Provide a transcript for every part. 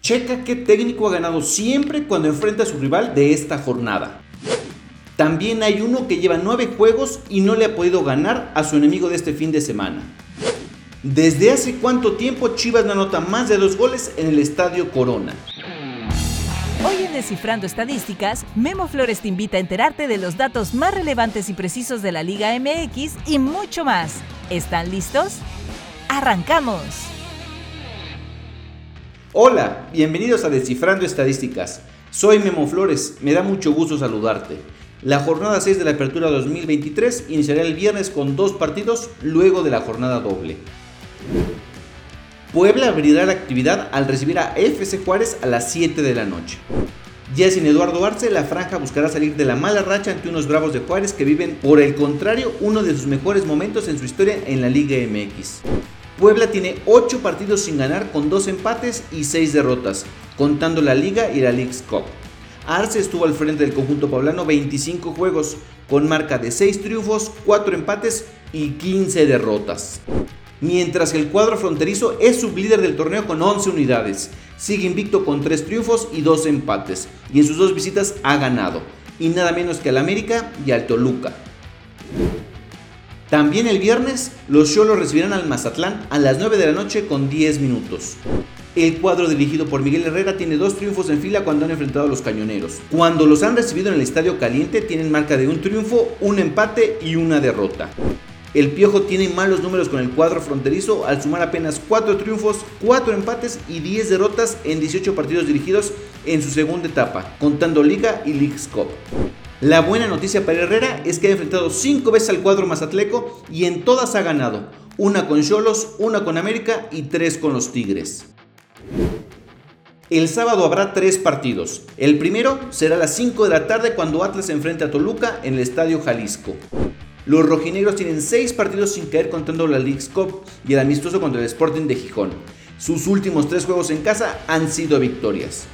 Checa qué técnico ha ganado siempre cuando enfrenta a su rival de esta jornada. También hay uno que lleva 9 juegos y no le ha podido ganar a su enemigo de este fin de semana. ¿Desde hace cuánto tiempo Chivas no anota más de dos goles en el Estadio Corona? Hoy en Descifrando Estadísticas, Memo Flores te invita a enterarte de los datos más relevantes y precisos de la Liga MX y mucho más. ¿Están listos? ¡Arrancamos! Hola, bienvenidos a Descifrando Estadísticas. Soy Memo Flores, me da mucho gusto saludarte. La jornada 6 de la Apertura 2023 iniciará el viernes con dos partidos luego de la jornada doble. Puebla abrirá la actividad al recibir a FC Juárez a las 7 de la noche. Ya sin Eduardo Arce, la franja buscará salir de la mala racha ante unos bravos de Juárez que viven, por el contrario, uno de sus mejores momentos en su historia en la Liga MX. Puebla tiene 8 partidos sin ganar con 2 empates y 6 derrotas, contando la Liga y la League's Cup. Arce estuvo al frente del conjunto poblano 25 juegos, con marca de 6 triunfos, 4 empates y 15 derrotas. Mientras que el cuadro fronterizo es sublíder del torneo con 11 unidades. Sigue invicto con 3 triunfos y 2 empates, y en sus dos visitas ha ganado, y nada menos que al América y al Toluca. También el viernes, los Cholos recibirán al Mazatlán a las 9 de la noche con 10 minutos. El cuadro dirigido por Miguel Herrera tiene dos triunfos en fila cuando han enfrentado a los cañoneros. Cuando los han recibido en el estadio caliente tienen marca de un triunfo, un empate y una derrota. El Piojo tiene malos números con el cuadro fronterizo al sumar apenas 4 triunfos, 4 empates y 10 derrotas en 18 partidos dirigidos en su segunda etapa, contando Liga y League's Cup. La buena noticia para Herrera es que ha enfrentado 5 veces al cuadro mazatleco y en todas ha ganado, una con Cholos, una con América y 3 con los Tigres. El sábado habrá tres partidos. El primero será a las 5 de la tarde cuando Atlas se enfrente a Toluca en el Estadio Jalisco. Los rojinegros tienen seis partidos sin caer contando la League's Cup y el amistoso contra el Sporting de Gijón. Sus últimos tres juegos en casa han sido victorias.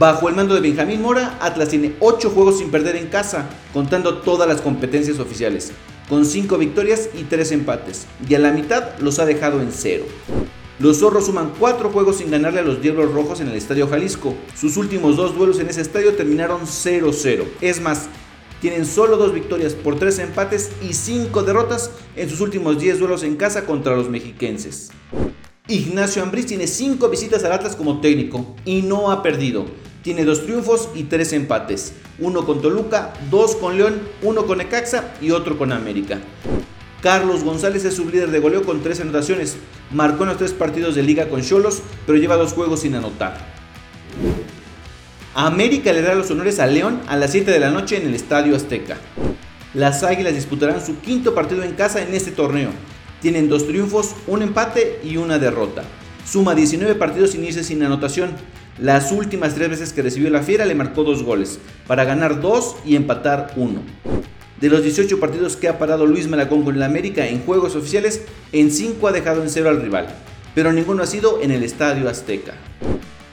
Bajo el mando de Benjamín Mora, Atlas tiene 8 juegos sin perder en casa, contando todas las competencias oficiales, con 5 victorias y 3 empates, y a la mitad los ha dejado en cero. Los zorros suman cuatro juegos sin ganarle a los Diablos Rojos en el Estadio Jalisco. Sus últimos dos duelos en ese estadio terminaron 0-0. Es más, tienen solo dos victorias por tres empates y cinco derrotas en sus últimos 10 duelos en casa contra los mexiquenses. Ignacio Ambriz tiene cinco visitas al Atlas como técnico y no ha perdido. Tiene dos triunfos y tres empates. Uno con Toluca, dos con León, uno con Ecaxa y otro con América. Carlos González es su líder de goleo con tres anotaciones. Marcó en los tres partidos de liga con Cholos, pero lleva dos juegos sin anotar. América le dará los honores a León a las 7 de la noche en el Estadio Azteca. Las Águilas disputarán su quinto partido en casa en este torneo. Tienen dos triunfos, un empate y una derrota. Suma 19 partidos sin irse sin anotación. Las últimas tres veces que recibió la Fiera le marcó dos goles, para ganar dos y empatar uno. De los 18 partidos que ha parado Luis Malacón con el América en juegos oficiales, en 5 ha dejado en cero al rival, pero ninguno ha sido en el Estadio Azteca.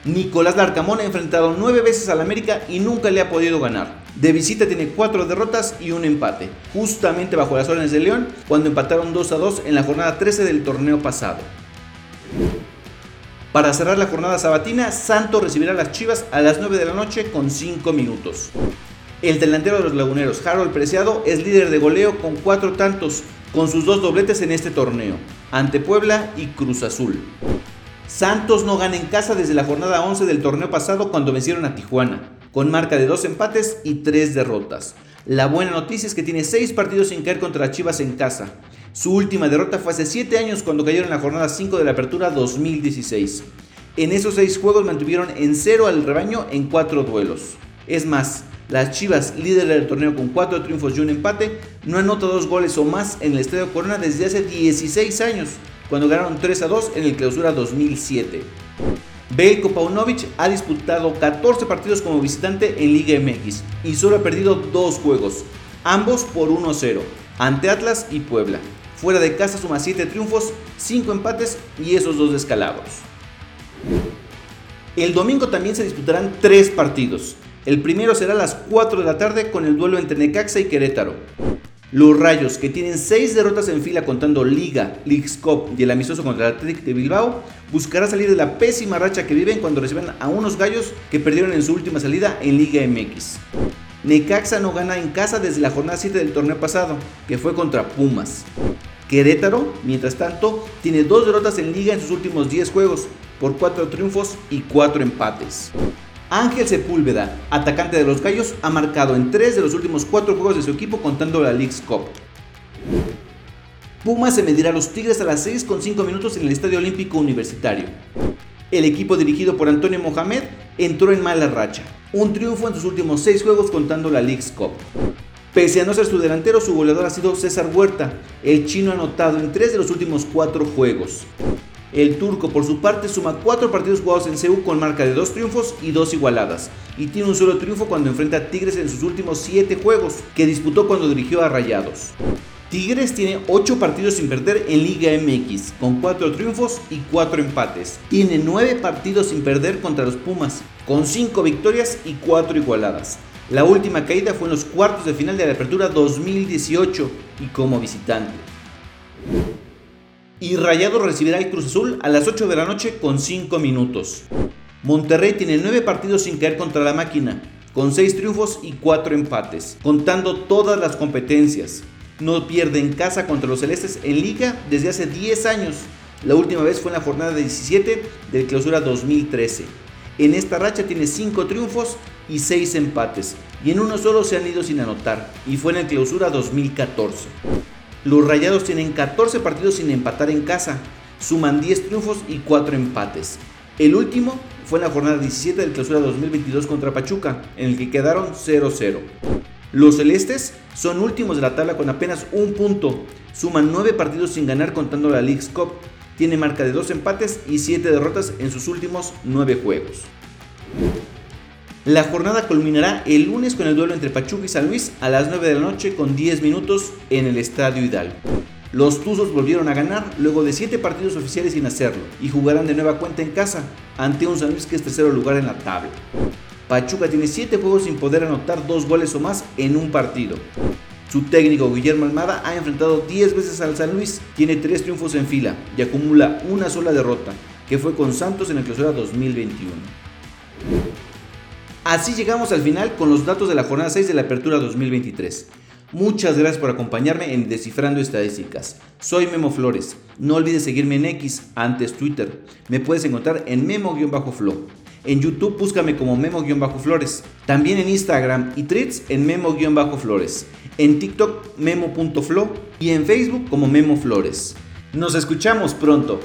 Nicolás Larcamón ha enfrentado 9 veces al América y nunca le ha podido ganar. De visita tiene 4 derrotas y un empate, justamente bajo las órdenes de León cuando empataron 2 a 2 en la jornada 13 del torneo pasado. Para cerrar la jornada sabatina, Santos recibirá a las Chivas a las 9 de la noche con 5 minutos. El delantero de los laguneros, Harold Preciado, es líder de goleo con cuatro tantos, con sus dos dobletes en este torneo, ante Puebla y Cruz Azul. Santos no gana en casa desde la jornada 11 del torneo pasado cuando vencieron a Tijuana, con marca de dos empates y tres derrotas. La buena noticia es que tiene seis partidos sin caer contra Chivas en casa. Su última derrota fue hace 7 años cuando cayeron en la jornada 5 de la apertura 2016. En esos seis juegos mantuvieron en cero al rebaño en cuatro duelos. Es más, las Chivas, líderes del torneo con 4 triunfos y un empate, no anotado dos goles o más en el Estadio Corona desde hace 16 años, cuando ganaron 3 a 2 en el Clausura 2007. Belko Paunovic ha disputado 14 partidos como visitante en Liga MX y solo ha perdido 2 juegos, ambos por 1-0, ante Atlas y Puebla. Fuera de casa suma 7 triunfos, 5 empates y esos 2 descalabros. El domingo también se disputarán 3 partidos. El primero será a las 4 de la tarde con el duelo entre Necaxa y Querétaro. Los Rayos, que tienen 6 derrotas en fila contando Liga, League's Cup y el amistoso contra el Athletic de Bilbao, buscará salir de la pésima racha que viven cuando reciban a unos gallos que perdieron en su última salida en Liga MX. Necaxa no gana en casa desde la jornada 7 del torneo pasado, que fue contra Pumas. Querétaro, mientras tanto, tiene dos derrotas en liga en sus últimos 10 juegos, por 4 triunfos y 4 empates. Ángel Sepúlveda, atacante de los Gallos, ha marcado en 3 de los últimos 4 juegos de su equipo contando la League's Cup. Pumas se medirá a los Tigres a las 6 con 5 minutos en el Estadio Olímpico Universitario. El equipo dirigido por Antonio Mohamed entró en mala racha, un triunfo en sus últimos 6 juegos contando la League's Cup. Pese a no ser su delantero, su goleador ha sido César Huerta. El chino ha anotado en tres de los últimos cuatro juegos. El turco, por su parte, suma cuatro partidos jugados en CEU con marca de dos triunfos y dos igualadas, y tiene un solo triunfo cuando enfrenta a Tigres en sus últimos siete juegos, que disputó cuando dirigió a Rayados. Tigres tiene 8 partidos sin perder en Liga MX, con 4 triunfos y 4 empates. Tiene 9 partidos sin perder contra los Pumas, con 5 victorias y 4 igualadas. La última caída fue en los cuartos de final de la Apertura 2018 y como visitante. Y Rayado recibirá el Cruz Azul a las 8 de la noche con 5 minutos. Monterrey tiene 9 partidos sin caer contra la máquina, con 6 triunfos y 4 empates, contando todas las competencias. No pierde en casa contra los celestes en liga desde hace 10 años. La última vez fue en la jornada 17 del clausura 2013. En esta racha tiene 5 triunfos y 6 empates, y en uno solo se han ido sin anotar, y fue en el clausura 2014. Los Rayados tienen 14 partidos sin empatar en casa, suman 10 triunfos y 4 empates. El último fue en la jornada 17 del clausura 2022 contra Pachuca, en el que quedaron 0-0. Los celestes son últimos de la tabla con apenas un punto, suman 9 partidos sin ganar contando la League's Cup, tiene marca de 2 empates y 7 derrotas en sus últimos 9 juegos. La jornada culminará el lunes con el duelo entre Pachuca y San Luis a las 9 de la noche con 10 minutos en el Estadio Hidalgo. Los Tuzos volvieron a ganar luego de 7 partidos oficiales sin hacerlo y jugarán de nueva cuenta en casa ante un San Luis que es tercero lugar en la tabla. Pachuca tiene 7 juegos sin poder anotar 2 goles o más en un partido. Su técnico Guillermo Almada ha enfrentado 10 veces al San Luis, tiene 3 triunfos en fila y acumula una sola derrota, que fue con Santos en el clausura 2021. Así llegamos al final con los datos de la jornada 6 de la apertura 2023. Muchas gracias por acompañarme en Descifrando Estadísticas. Soy Memo Flores. No olvides seguirme en X, antes Twitter. Me puedes encontrar en memo-flow. En YouTube búscame como memo-flores. También en Instagram y Threads en memo-flores. En TikTok memo.flow y en Facebook como Memo Flores. Nos escuchamos pronto.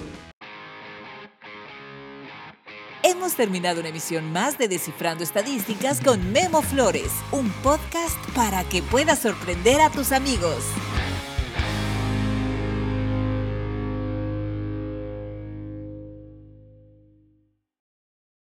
Hemos terminado una emisión más de Descifrando Estadísticas con Memo Flores, un podcast para que puedas sorprender a tus amigos.